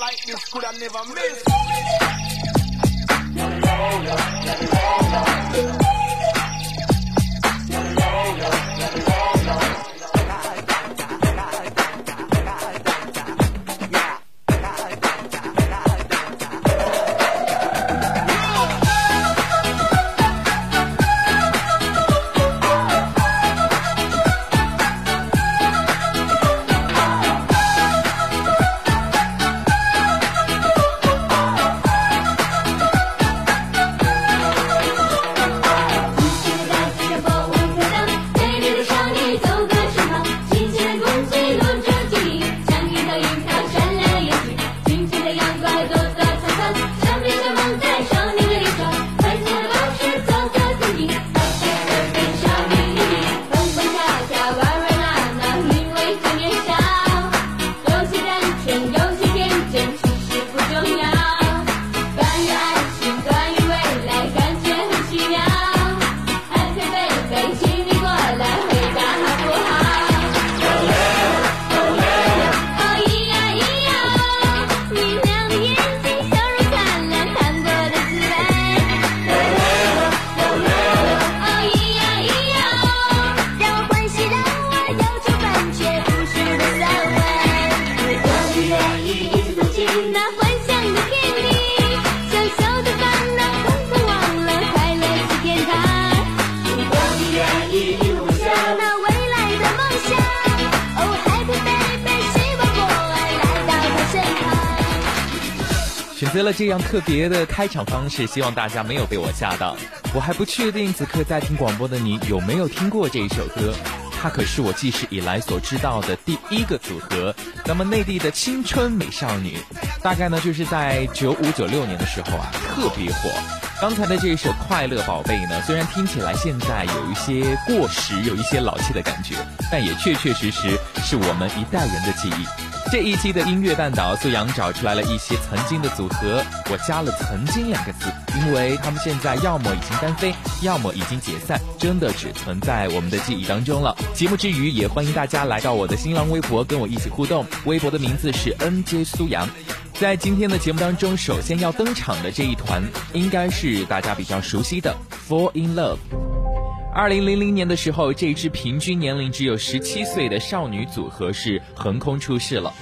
like this could I never miss. 选择了这样特别的开场方式，希望大家没有被我吓到。我还不确定此刻在听广播的你有没有听过这一首歌，它可是我记事以来所知道的第一个组合。那么内地的青春美少女，大概呢就是在九五九六年的时候啊特别火。刚才的这一首《快乐宝贝》呢，虽然听起来现在有一些过时，有一些老气的感觉，但也确确实实是我们一代人的记忆。这一期的音乐半岛，苏阳找出来了一些曾经的组合，我加了“曾经”两个字，因为他们现在要么已经单飞，要么已经解散，真的只存在我们的记忆当中了。节目之余，也欢迎大家来到我的新浪微博，跟我一起互动。微博的名字是 NJ 苏阳。在今天的节目当中，首先要登场的这一团，应该是大家比较熟悉的 Fall in Love。二零零零年的时候，这支平均年龄只有十七岁的少女组合是横空出世了。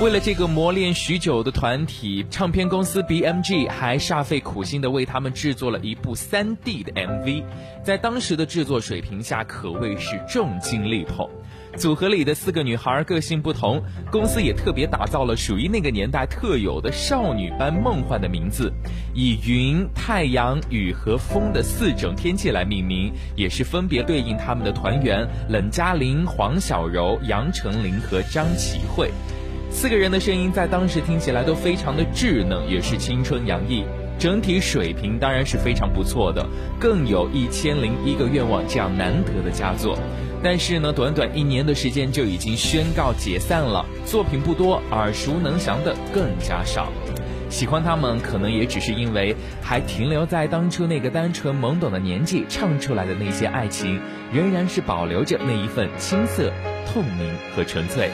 为了这个磨练许久的团体，唱片公司 BMG 还煞费苦心地为他们制作了一部三 D 的 MV，在当时的制作水平下，可谓是重金力捧。组合里的四个女孩个性不同，公司也特别打造了属于那个年代特有的少女般梦幻的名字，以云、太阳、雨和风的四种天气来命名，也是分别对应他们的团员冷嘉玲、黄小柔、杨丞琳和张启慧。四个人的声音在当时听起来都非常的稚嫩，也是青春洋溢，整体水平当然是非常不错的，更有一千零一个愿望这样难得的佳作。但是呢，短短一年的时间就已经宣告解散了，作品不多，耳熟能详的更加少。喜欢他们，可能也只是因为还停留在当初那个单纯懵懂的年纪，唱出来的那些爱情，仍然是保留着那一份青涩、透明和纯粹。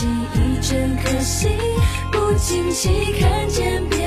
起一整颗心，不经意看见。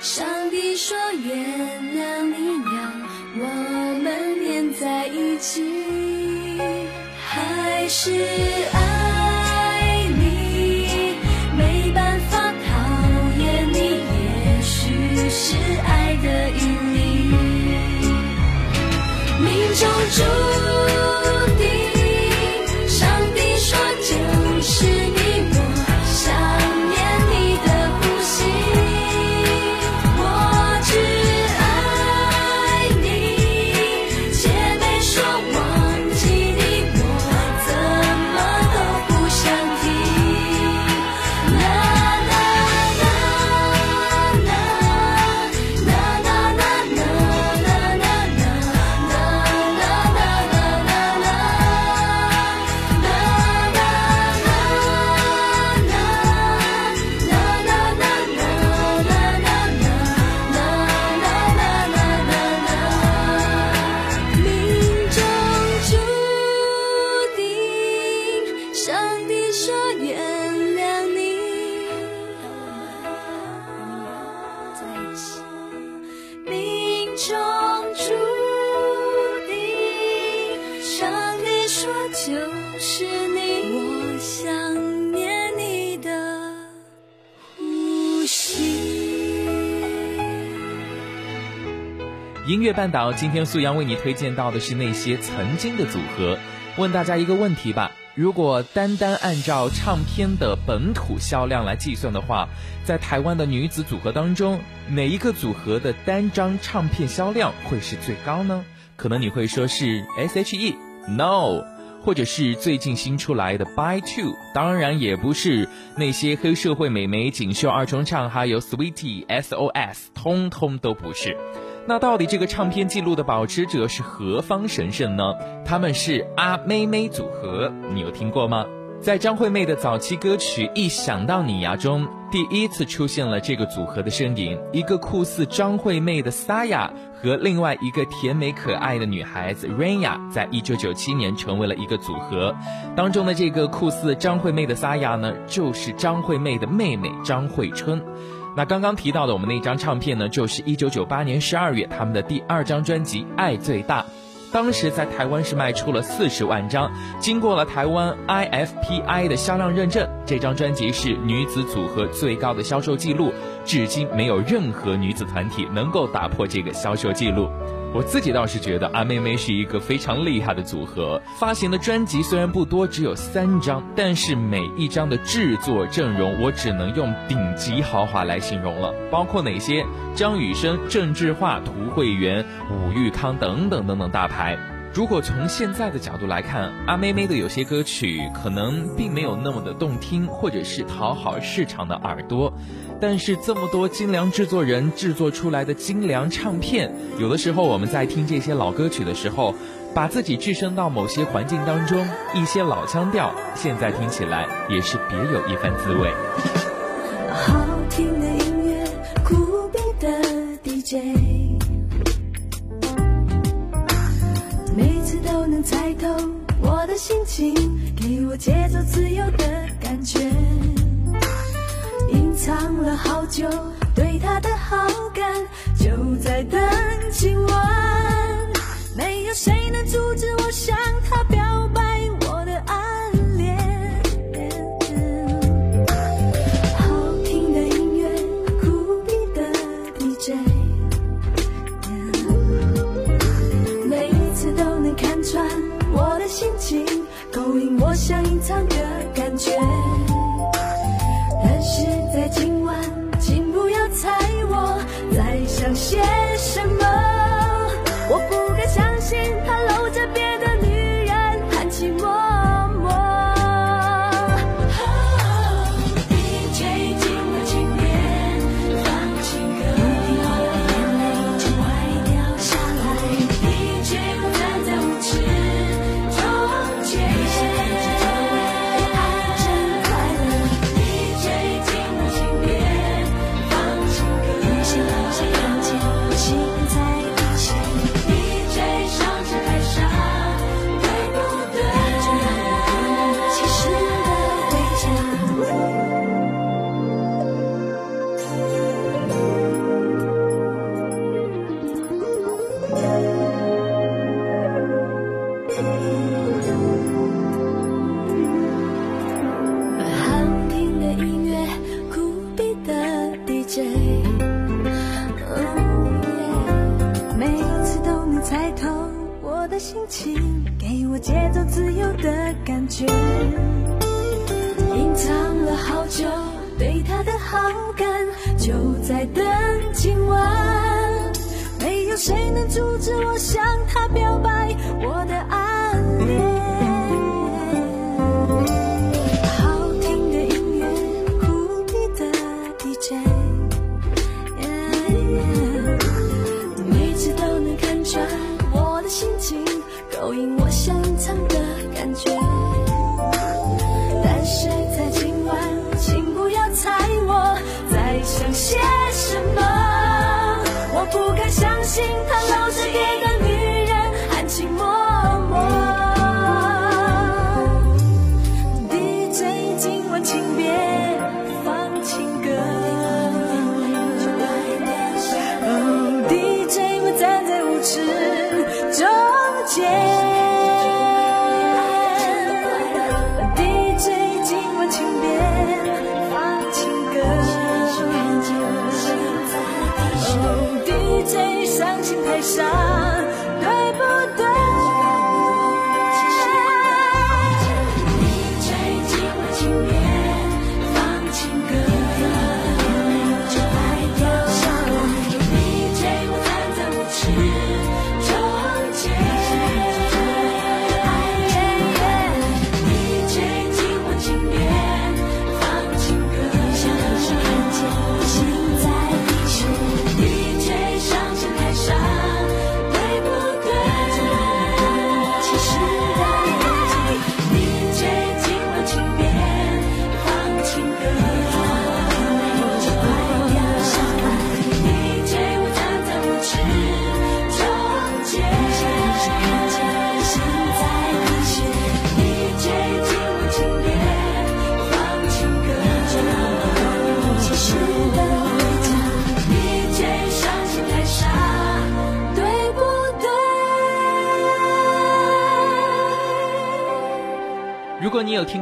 上帝说原谅你，让我们黏在一起，还是爱你，没办法讨厌你，也许是爱的引力，命中注定，半岛，今天素阳为你推荐到的是那些曾经的组合。问大家一个问题吧：如果单单按照唱片的本土销量来计算的话，在台湾的女子组合当中，哪一个组合的单张唱片销量会是最高呢？可能你会说是 S.H.E，No，或者是最近新出来的 By Two，当然也不是那些黑社会美眉锦绣二重唱，还有 Sweetie S.O.S，通通都不是。那到底这个唱片记录的保持者是何方神圣呢？他们是阿妹妹组合，你有听过吗？在张惠妹的早期歌曲《一想到你呀》中，第一次出现了这个组合的身影，一个酷似张惠妹的 Saya 和另外一个甜美可爱的女孩子 Rainya，在一九九七年成为了一个组合。当中的这个酷似张惠妹的 Saya 呢，就是张惠妹的妹妹张惠春。那刚刚提到的我们那张唱片呢，就是一九九八年十二月他们的第二张专辑《爱最大》，当时在台湾是卖出了四十万张，经过了台湾 IFPI 的销量认证，这张专辑是女子组合最高的销售记录，至今没有任何女子团体能够打破这个销售记录。我自己倒是觉得阿妹妹是一个非常厉害的组合，发行的专辑虽然不多，只有三张，但是每一张的制作阵容，我只能用顶级豪华来形容了。包括哪些？张雨生、郑智化、涂惠源、伍玉康等等等等大牌。如果从现在的角度来看，阿妹妹的有些歌曲可能并没有那么的动听，或者是讨好市场的耳朵。但是这么多精良制作人制作出来的精良唱片，有的时候我们在听这些老歌曲的时候，把自己置身到某些环境当中，一些老腔调，现在听起来也是别有一番滋味。心情给我节奏自由的感觉。隐藏了好久对他的好感就在等今晚。没有谁能阻止我向他表白我的爱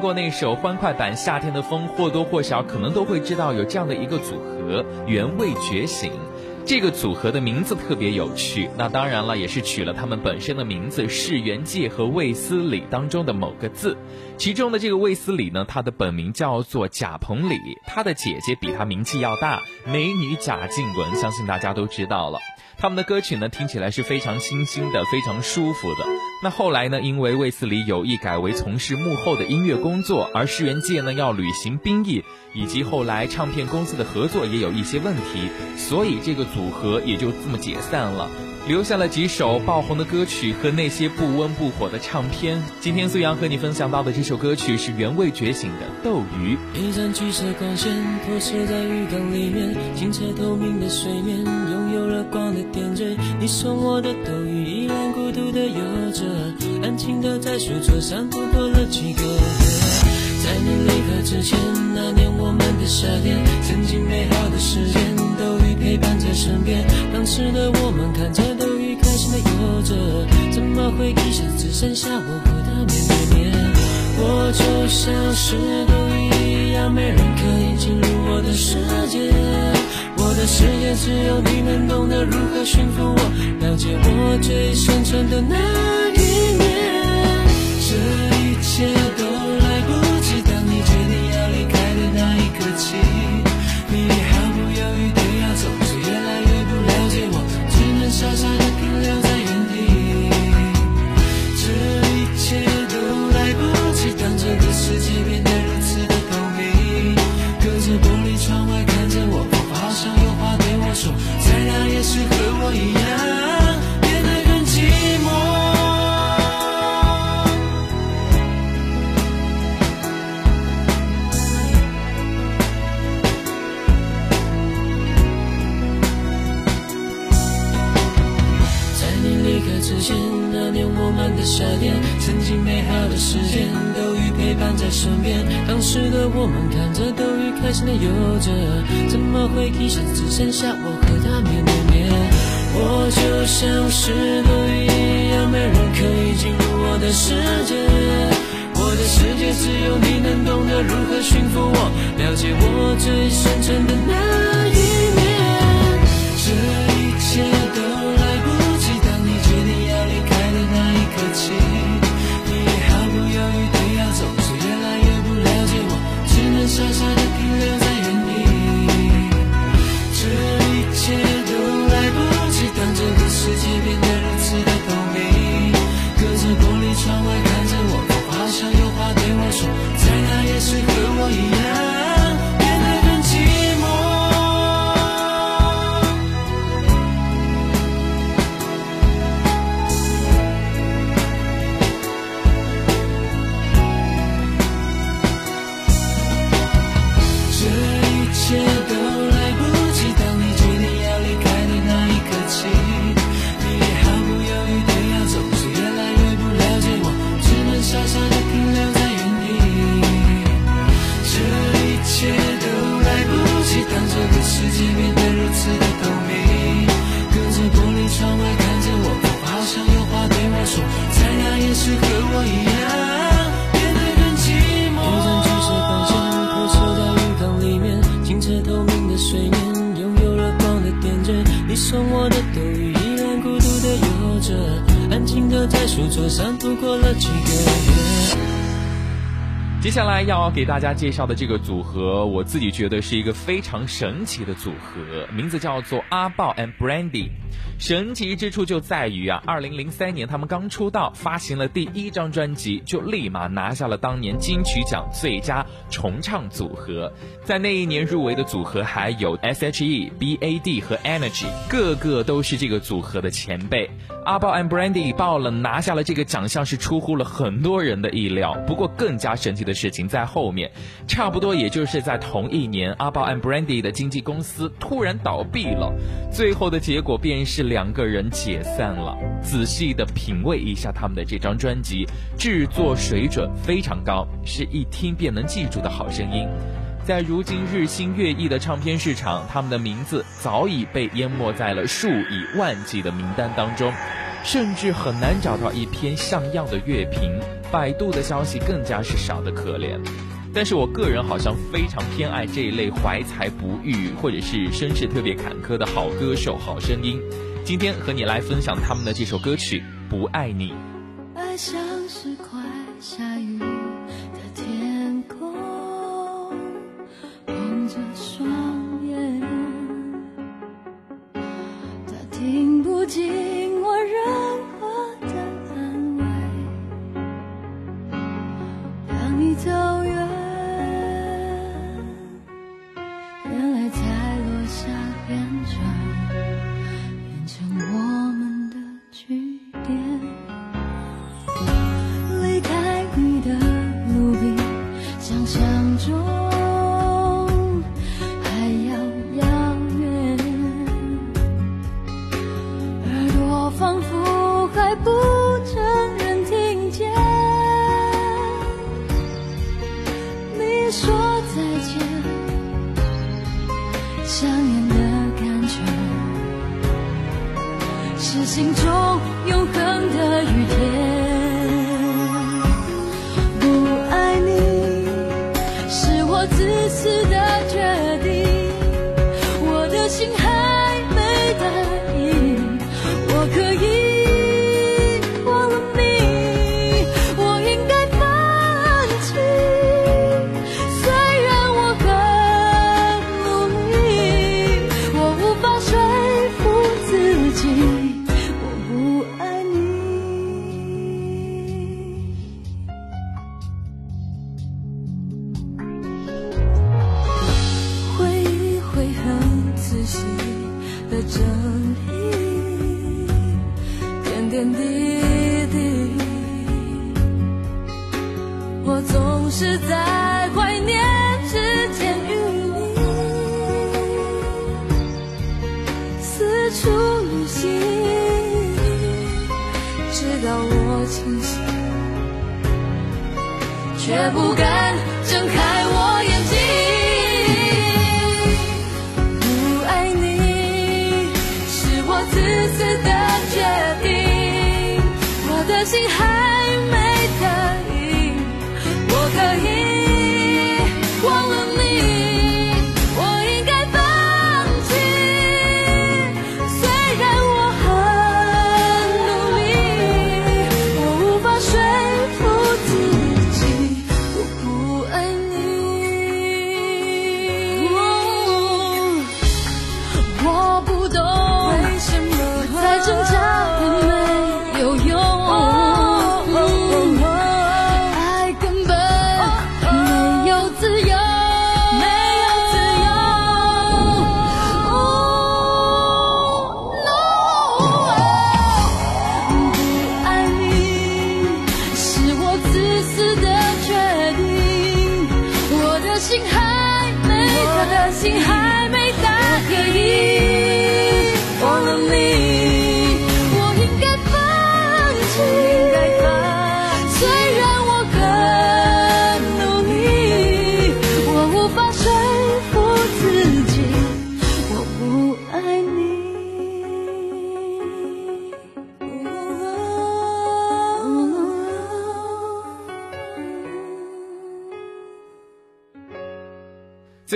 过那首欢快版《夏天的风》，或多或少可能都会知道有这样的一个组合——原味觉醒。这个组合的名字特别有趣，那当然了，也是取了他们本身的名字世元界和卫斯理当中的某个字。其中的这个卫斯理呢，他的本名叫做贾鹏理，他的姐姐比他名气要大，美女贾静雯，相信大家都知道了。他们的歌曲呢，听起来是非常清新的，非常舒服的。那后来呢，因为卫斯理有意改为从事幕后的音乐工作，而世元界呢要履行兵役，以及后来唱片公司的合作也有一些问题，所以这个组合也就这么解散了。留下了几首爆红的歌曲和那些不温不火的唱片。今天苏阳和你分享到的这首歌曲是原味觉醒的《斗鱼》。一盏橘色光线投射在浴缸里面，清澈透明的水面拥有了光的点缀。你送我的斗鱼依然孤独的游着，安静的在书桌上度过了几个月。在你离开之前，那年我们的夏天，曾经美好的时间，斗鱼陪伴在身边。当时的我们看着斗鱼开心的。游着，怎么会一下只剩下我和他面对面？我就像是斗鱼一样，没人可以进入我的世界。我的世界只有你能懂得如何驯服我，了解我最深沉的那。一着，怎么会一下只剩下我和他面对面？我就像是孤一样，没人可以进入我的世界。我的世界只有你能懂得如何驯服我，了解我最深沉的那一面。这一切都来不及，当你决定要离开的那一刻起，你毫不犹豫的要走，是越来越不了解我，只能傻傻的。在书桌上度过了几个月。接下来要给大家介绍的这个组合，我自己觉得是一个非常神奇的组合，名字叫做阿豹 and Brandy。神奇之处就在于啊，二零零三年他们刚出道，发行了第一张专辑，就立马拿下了当年金曲奖最佳重唱组合。在那一年入围的组合还有 S.H.E、B.A.D 和 Energy，个个都是这个组合的前辈。阿豹 and Brandy 爆了拿下了这个奖项，是出乎了很多人的意料。不过更加神奇的事情在后面，差不多也就是在同一年，阿豹 and Brandy 的经纪公司突然倒闭了，最后的结果便是。两个人解散了。仔细的品味一下他们的这张专辑，制作水准非常高，是一听便能记住的好声音。在如今日新月异的唱片市场，他们的名字早已被淹没在了数以万计的名单当中，甚至很难找到一篇像样的乐评。百度的消息更加是少得可怜。但是我个人好像非常偏爱这一类怀才不遇或者是身世特别坎坷的好歌手、好声音。今天和你来分享他们的这首歌曲《不爱你》。爱像是快下雨的天空，望着双眼，他听不见自私的决定，到我清醒，却不敢。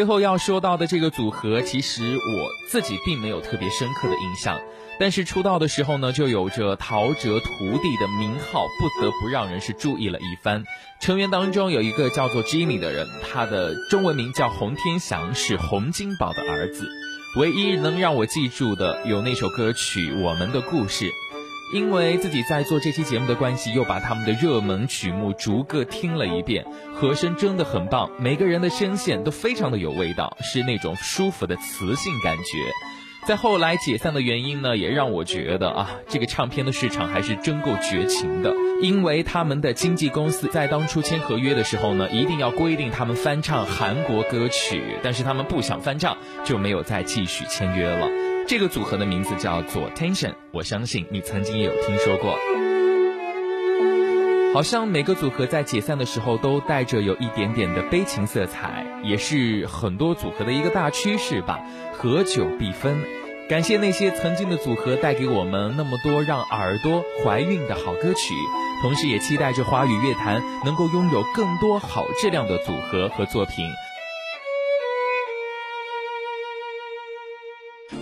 最后要说到的这个组合，其实我自己并没有特别深刻的印象，但是出道的时候呢，就有着陶喆徒弟的名号，不得不让人是注意了一番。成员当中有一个叫做 Jimmy 的人，他的中文名叫洪天祥，是洪金宝的儿子。唯一能让我记住的有那首歌曲《我们的故事》。因为自己在做这期节目的关系，又把他们的热门曲目逐个听了一遍，和声真的很棒，每个人的声线都非常的有味道，是那种舒服的磁性感觉。在后来解散的原因呢，也让我觉得啊，这个唱片的市场还是真够绝情的。因为他们的经纪公司在当初签合约的时候呢，一定要规定他们翻唱韩国歌曲，但是他们不想翻唱，就没有再继续签约了。这个组合的名字叫做 Tension，我相信你曾经也有听说过。好像每个组合在解散的时候都带着有一点点的悲情色彩，也是很多组合的一个大趋势吧。合久必分，感谢那些曾经的组合带给我们那么多让耳朵怀孕的好歌曲，同时也期待着华语乐坛能够拥有更多好质量的组合和作品。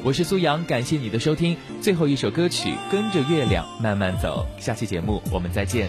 我是苏阳，感谢你的收听。最后一首歌曲《跟着月亮慢慢走》，下期节目我们再见。